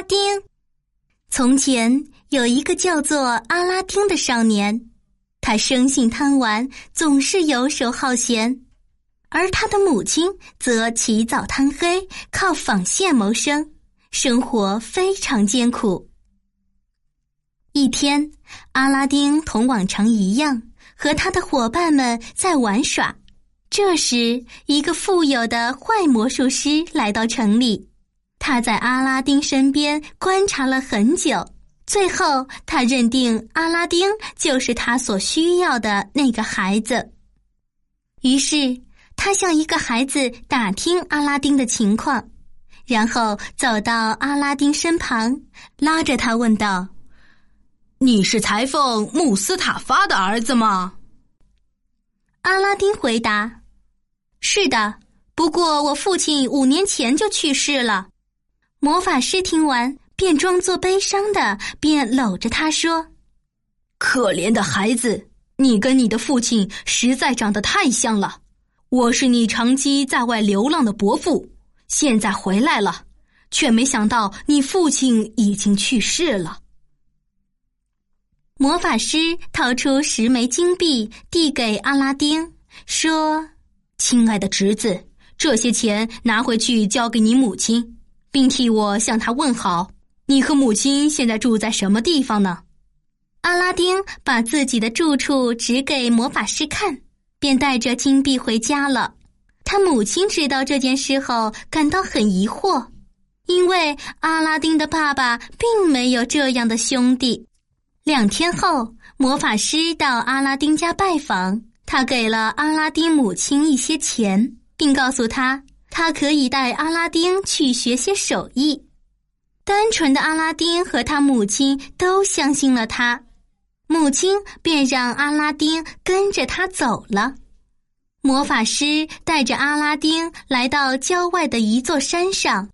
拉丁。从前有一个叫做阿拉丁的少年，他生性贪玩，总是游手好闲，而他的母亲则起早贪黑，靠纺线谋生，生活非常艰苦。一天，阿拉丁同往常一样和他的伙伴们在玩耍。这时，一个富有的坏魔术师来到城里。他在阿拉丁身边观察了很久，最后他认定阿拉丁就是他所需要的那个孩子。于是，他向一个孩子打听阿拉丁的情况，然后走到阿拉丁身旁，拉着他问道。你是裁缝穆斯塔法的儿子吗？阿拉丁回答：“是的，不过我父亲五年前就去世了。”魔法师听完，便装作悲伤的，便搂着他说：“可怜的孩子，你跟你的父亲实在长得太像了。我是你长期在外流浪的伯父，现在回来了，却没想到你父亲已经去世了。”魔法师掏出十枚金币，递给阿拉丁，说：“亲爱的侄子，这些钱拿回去交给你母亲，并替我向他问好。你和母亲现在住在什么地方呢？”阿拉丁把自己的住处指给魔法师看，便带着金币回家了。他母亲知道这件事后，感到很疑惑，因为阿拉丁的爸爸并没有这样的兄弟。两天后，魔法师到阿拉丁家拜访，他给了阿拉丁母亲一些钱，并告诉他，他可以带阿拉丁去学些手艺。单纯的阿拉丁和他母亲都相信了他，母亲便让阿拉丁跟着他走了。魔法师带着阿拉丁来到郊外的一座山上，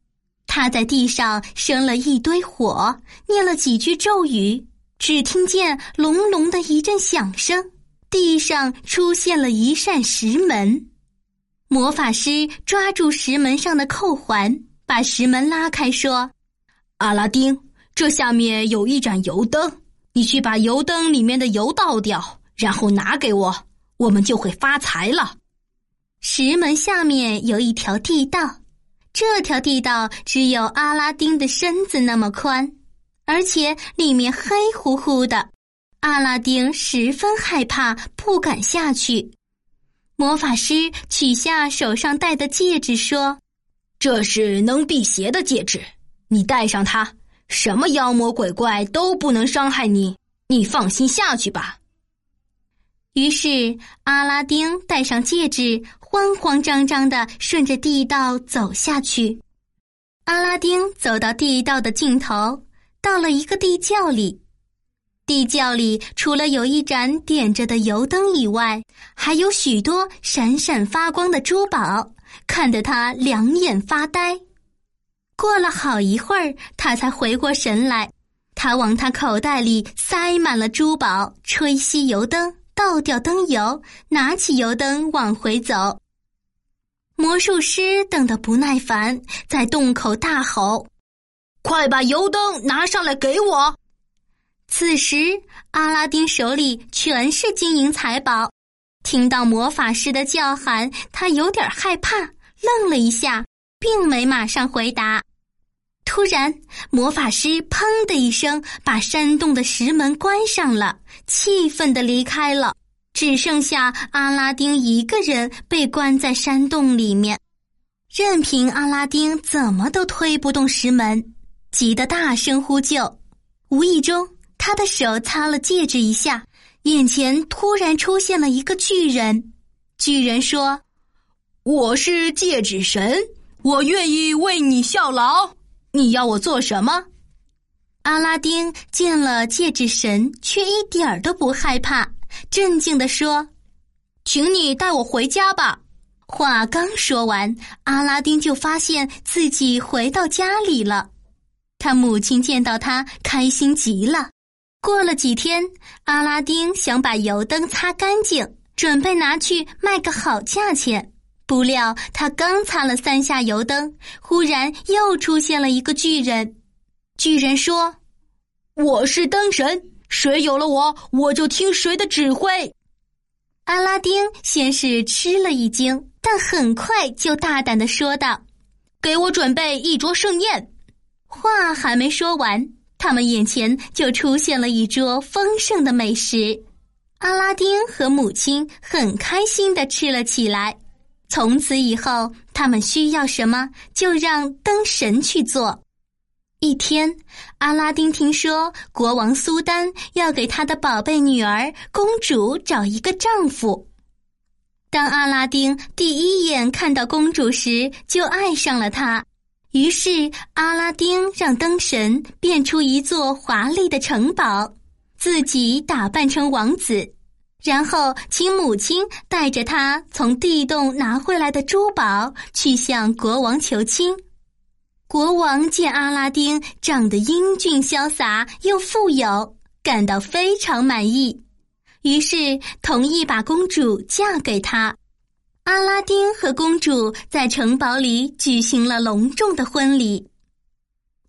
他在地上生了一堆火，念了几句咒语。只听见隆隆的一阵响声，地上出现了一扇石门。魔法师抓住石门上的扣环，把石门拉开，说：“阿拉丁，这下面有一盏油灯，你去把油灯里面的油倒掉，然后拿给我，我们就会发财了。”石门下面有一条地道，这条地道只有阿拉丁的身子那么宽。而且里面黑乎乎的，阿拉丁十分害怕，不敢下去。魔法师取下手上戴的戒指，说：“这是能辟邪的戒指，你戴上它，什么妖魔鬼怪都不能伤害你。你放心下去吧。”于是阿拉丁戴上戒指，慌慌张张的顺着地道走下去。阿拉丁走到地道的尽头。到了一个地窖里，地窖里除了有一盏点着的油灯以外，还有许多闪闪发光的珠宝，看得他两眼发呆。过了好一会儿，他才回过神来。他往他口袋里塞满了珠宝，吹熄油灯，倒掉灯油，拿起油灯往回走。魔术师等得不耐烦，在洞口大吼。快把油灯拿上来给我！此时，阿拉丁手里全是金银财宝。听到魔法师的叫喊，他有点害怕，愣了一下，并没马上回答。突然，魔法师“砰”的一声把山洞的石门关上了，气愤的离开了。只剩下阿拉丁一个人被关在山洞里面，任凭阿拉丁怎么都推不动石门。急得大声呼救，无意中他的手擦了戒指一下，眼前突然出现了一个巨人。巨人说：“我是戒指神，我愿意为你效劳。你要我做什么？”阿拉丁见了戒指神，却一点儿都不害怕，镇静地说：“请你带我回家吧。”话刚说完，阿拉丁就发现自己回到家里了。他母亲见到他，开心极了。过了几天，阿拉丁想把油灯擦干净，准备拿去卖个好价钱。不料他刚擦了三下油灯，忽然又出现了一个巨人。巨人说：“我是灯神，谁有了我，我就听谁的指挥。”阿拉丁先是吃了一惊，但很快就大胆的说道：“给我准备一桌盛宴。”话还没说完，他们眼前就出现了一桌丰盛的美食。阿拉丁和母亲很开心的吃了起来。从此以后，他们需要什么就让灯神去做。一天，阿拉丁听说国王苏丹要给他的宝贝女儿公主找一个丈夫。当阿拉丁第一眼看到公主时，就爱上了她。于是，阿拉丁让灯神变出一座华丽的城堡，自己打扮成王子。然后，请母亲带着他从地洞拿回来的珠宝去向国王求亲。国王见阿拉丁长得英俊潇洒又富有，感到非常满意，于是同意把公主嫁给他。阿拉丁和公主在城堡里举行了隆重的婚礼。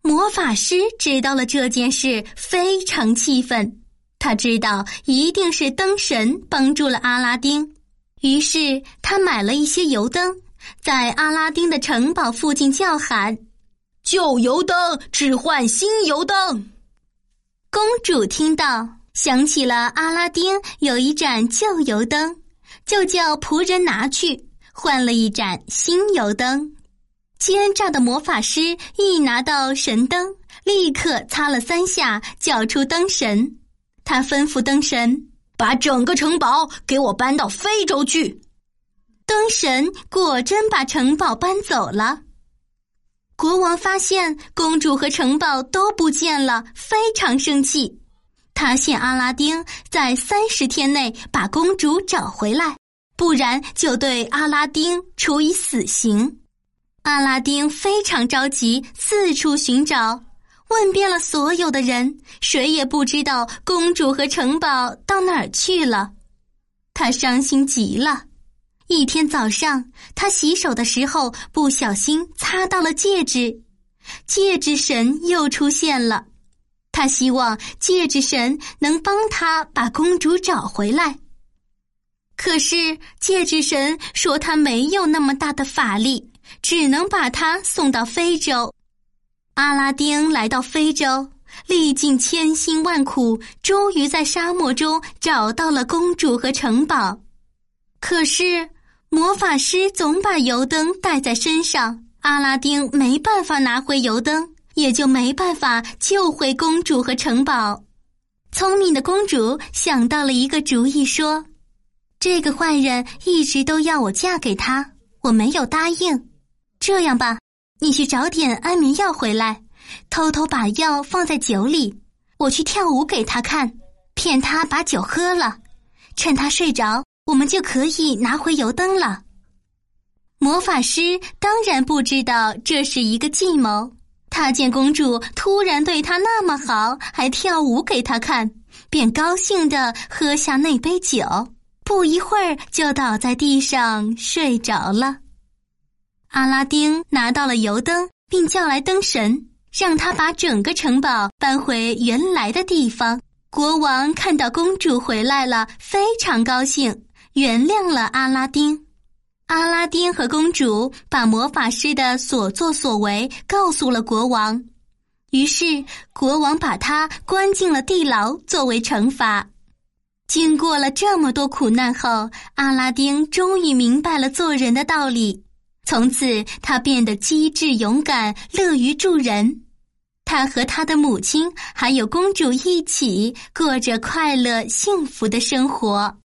魔法师知道了这件事，非常气愤。他知道一定是灯神帮助了阿拉丁，于是他买了一些油灯，在阿拉丁的城堡附近叫喊：“旧油灯只换新油灯。”公主听到，想起了阿拉丁有一盏旧油灯，就叫仆人拿去换了一盏新油灯。奸诈的魔法师一拿到神灯，立刻擦了三下，叫出灯神。他吩咐灯神把整个城堡给我搬到非洲去。灯神果真把城堡搬走了。国王发现公主和城堡都不见了，非常生气。他限阿拉丁在三十天内把公主找回来，不然就对阿拉丁处以死刑。阿拉丁非常着急，四处寻找。问遍了所有的人，谁也不知道公主和城堡到哪儿去了。他伤心极了。一天早上，他洗手的时候不小心擦到了戒指，戒指神又出现了。他希望戒指神能帮他把公主找回来。可是戒指神说他没有那么大的法力，只能把他送到非洲。阿拉丁来到非洲，历尽千辛万苦，终于在沙漠中找到了公主和城堡。可是魔法师总把油灯带在身上，阿拉丁没办法拿回油灯，也就没办法救回公主和城堡。聪明的公主想到了一个主意，说：“这个坏人一直都要我嫁给他，我没有答应。这样吧。”你去找点安眠药回来，偷偷把药放在酒里，我去跳舞给他看，骗他把酒喝了，趁他睡着，我们就可以拿回油灯了。魔法师当然不知道这是一个计谋，他见公主突然对他那么好，还跳舞给他看，便高兴的喝下那杯酒，不一会儿就倒在地上睡着了。阿拉丁拿到了油灯，并叫来灯神，让他把整个城堡搬回原来的地方。国王看到公主回来了，非常高兴，原谅了阿拉丁。阿拉丁和公主把魔法师的所作所为告诉了国王，于是国王把他关进了地牢作为惩罚。经过了这么多苦难后，阿拉丁终于明白了做人的道理。从此，他变得机智勇敢，乐于助人。他和他的母亲还有公主一起过着快乐幸福的生活。